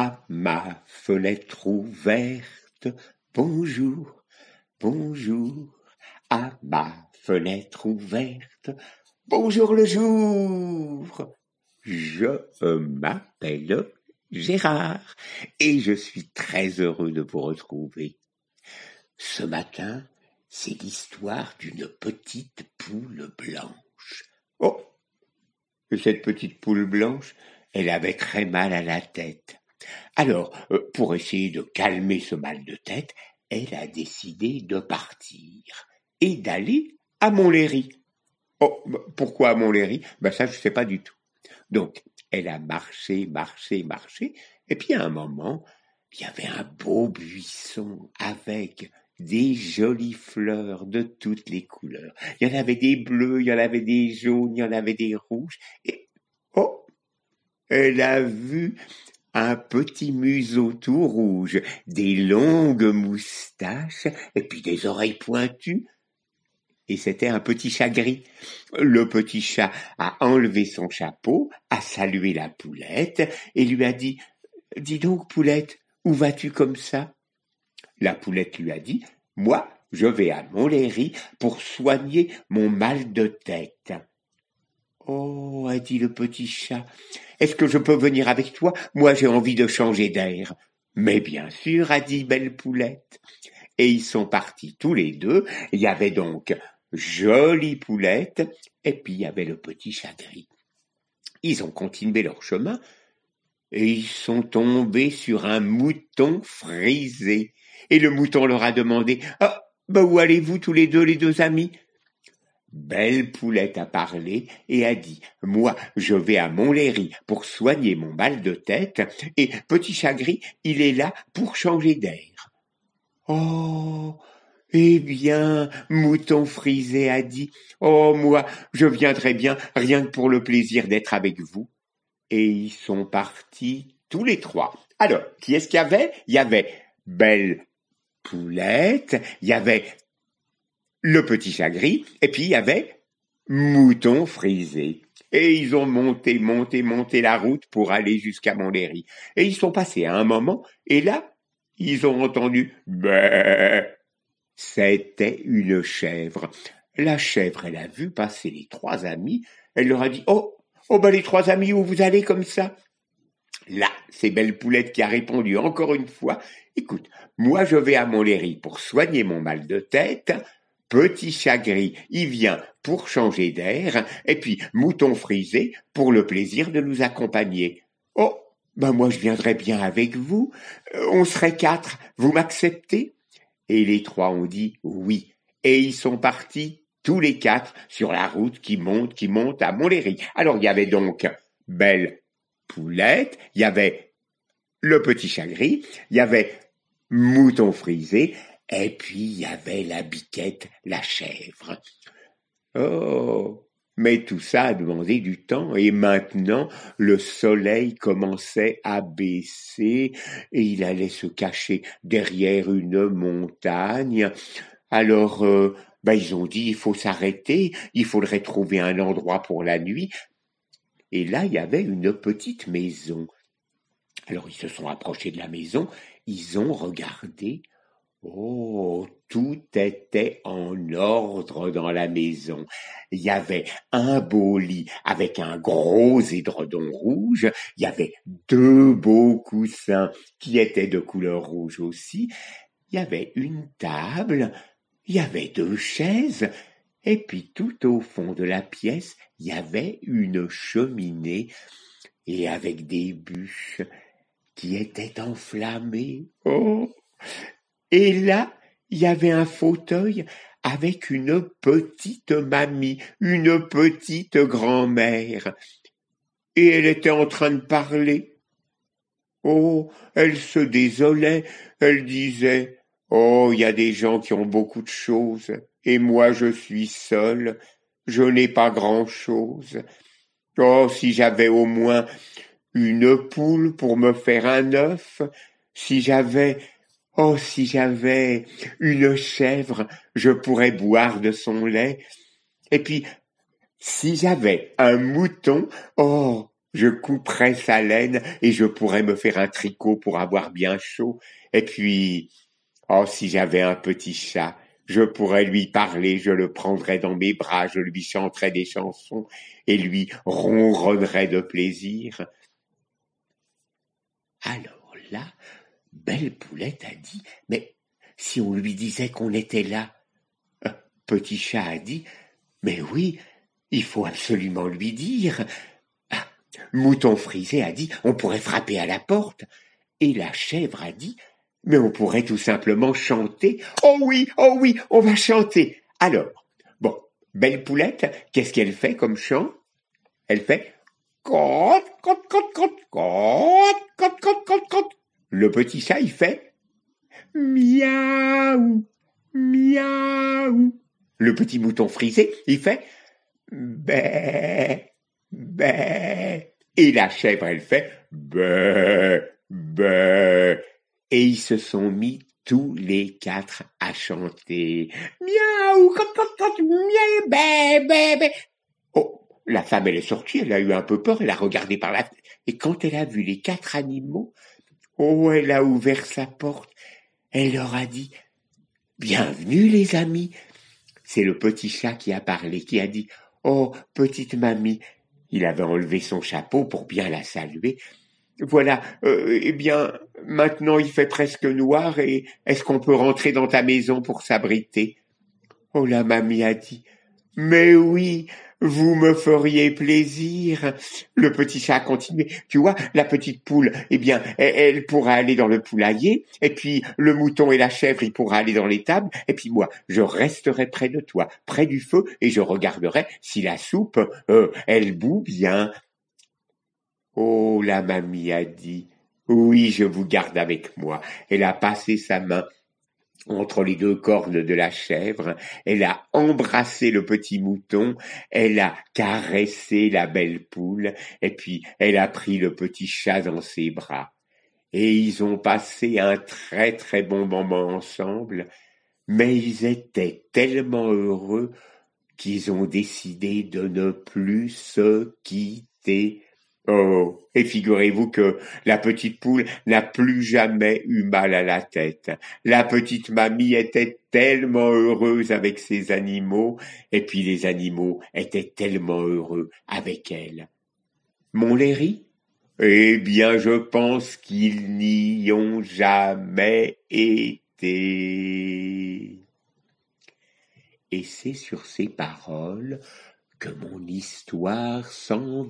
à ma fenêtre ouverte. Bonjour, bonjour, à ma fenêtre ouverte. Bonjour le jour. Je m'appelle Gérard et je suis très heureux de vous retrouver. Ce matin, c'est l'histoire d'une petite poule blanche. Oh, cette petite poule blanche, elle avait très mal à la tête. Alors, euh, pour essayer de calmer ce mal de tête, elle a décidé de partir et d'aller à Montlhéry. Oh, bah, pourquoi à Montlhéry? Ben ça, je sais pas du tout. Donc, elle a marché, marché, marché, et puis à un moment, il y avait un beau buisson avec des jolies fleurs de toutes les couleurs. Il y en avait des bleus, il y en avait des jaunes, il y en avait des rouges, et oh, elle a vu un petit museau tout rouge, des longues moustaches, et puis des oreilles pointues. Et c'était un petit chat gris. Le petit chat a enlevé son chapeau, a salué la poulette, et lui a dit Dis donc, poulette, où vas-tu comme ça? La poulette lui a dit Moi, je vais à Montlhéry pour soigner mon mal de tête. Oh, a dit le petit chat, est-ce que je peux venir avec toi? Moi j'ai envie de changer d'air. Mais bien sûr, a dit Belle Poulette. Et ils sont partis tous les deux. Il y avait donc Jolie Poulette et puis il y avait le petit chat gris. Ils ont continué leur chemin et ils sont tombés sur un mouton frisé. Et le mouton leur a demandé Ah, bah où allez-vous tous les deux, les deux amis? Belle Poulette a parlé et a dit Moi, je vais à Montlhéry pour soigner mon mal de tête, et Petit Chagris, il est là pour changer d'air. Oh eh bien, Mouton Frisé a dit Oh, moi, je viendrai bien, rien que pour le plaisir d'être avec vous. Et ils sont partis tous les trois. Alors, qui est-ce qu'il y avait? Il y avait Belle Poulette, il y avait le petit chagris, et puis il y avait Mouton frisé. Et ils ont monté, monté, monté la route pour aller jusqu'à Montlhéry. Et ils sont passés à un moment, et là, ils ont entendu Bé. C'était une chèvre. La chèvre, elle a vu passer les trois amis. Elle leur a dit Oh, oh ben les trois amis, où vous allez comme ça? Là, c'est Belle Poulette qui a répondu encore une fois Écoute, moi je vais à Montlhéry pour soigner mon mal de tête. Petit chat gris, il vient pour changer d'air, et puis mouton frisé pour le plaisir de nous accompagner. Oh, ben moi je viendrais bien avec vous. Euh, on serait quatre. Vous m'acceptez? Et les trois ont dit oui. Et ils sont partis tous les quatre sur la route qui monte, qui monte à Montlhéry. Alors il y avait donc Belle Poulette, il y avait le petit chat il y avait Mouton frisé, et puis il y avait la biquette, la chèvre. Oh. Mais tout ça a demandé du temps, et maintenant le soleil commençait à baisser, et il allait se cacher derrière une montagne. Alors, euh, ben, ils ont dit, il faut s'arrêter, il faudrait trouver un endroit pour la nuit. Et là, il y avait une petite maison. Alors, ils se sont approchés de la maison, ils ont regardé, Oh, tout était en ordre dans la maison. Il y avait un beau lit avec un gros édredon rouge, il y avait deux beaux coussins qui étaient de couleur rouge aussi, il y avait une table, il y avait deux chaises, et puis tout au fond de la pièce, il y avait une cheminée, et avec des bûches qui étaient enflammées. Oh et là, il y avait un fauteuil avec une petite mamie, une petite grand-mère. Et elle était en train de parler. Oh, elle se désolait, elle disait Oh, il y a des gens qui ont beaucoup de choses, et moi je suis seule, je n'ai pas grand-chose. Oh, si j'avais au moins une poule pour me faire un œuf, si j'avais Oh, si j'avais une chèvre, je pourrais boire de son lait. Et puis, si j'avais un mouton, oh, je couperais sa laine et je pourrais me faire un tricot pour avoir bien chaud. Et puis, oh, si j'avais un petit chat, je pourrais lui parler, je le prendrais dans mes bras, je lui chanterais des chansons et lui ronronnerais de plaisir. Alors là, Belle Poulette a dit Mais si on lui disait qu'on était là Petit Chat a dit Mais oui, il faut absolument lui dire. Ah, Mouton Frisé a dit On pourrait frapper à la porte. Et la chèvre a dit Mais on pourrait tout simplement chanter. Oh oui, oh oui, on va chanter. Alors, bon, Belle Poulette, qu'est-ce qu'elle fait comme chant? Elle fait le petit chat, il fait Miaou, miaou. Le petit mouton frisé, il fait Bé, bé. Et la chèvre, elle fait Bé, bé. Et ils se sont mis tous les quatre à chanter. Miaou, miaou, bé, bé, bé. Oh, la femme, elle est sortie, elle a eu un peu peur, elle a regardé par la. Et quand elle a vu les quatre animaux, oh, elle a ouvert sa porte. Elle leur a dit, Bienvenue les amis. C'est le petit chat qui a parlé, qui a dit, Oh, petite mamie. Il avait enlevé son chapeau pour bien la saluer. Voilà, euh, eh bien, maintenant il fait presque noir et est-ce qu'on peut rentrer dans ta maison pour s'abriter? Oh, la mamie a dit, mais oui, vous me feriez plaisir. Le petit chat a continué. Tu vois, la petite poule, eh bien, elle, elle pourra aller dans le poulailler, et puis le mouton et la chèvre, ils pourront aller dans l'étable, et puis moi, je resterai près de toi, près du feu, et je regarderai si la soupe, euh, elle bout bien. Oh, la mamie a dit, oui, je vous garde avec moi. Elle a passé sa main entre les deux cornes de la chèvre, elle a embrassé le petit mouton, elle a caressé la belle poule, et puis elle a pris le petit chat dans ses bras. Et ils ont passé un très très bon moment ensemble, mais ils étaient tellement heureux qu'ils ont décidé de ne plus se quitter Oh, et figurez-vous que la petite poule n'a plus jamais eu mal à la tête. La petite mamie était tellement heureuse avec ses animaux, et puis les animaux étaient tellement heureux avec elle. Mon Léry? Eh bien, je pense qu'ils n'y ont jamais été. Et c'est sur ces paroles que mon histoire s'envole.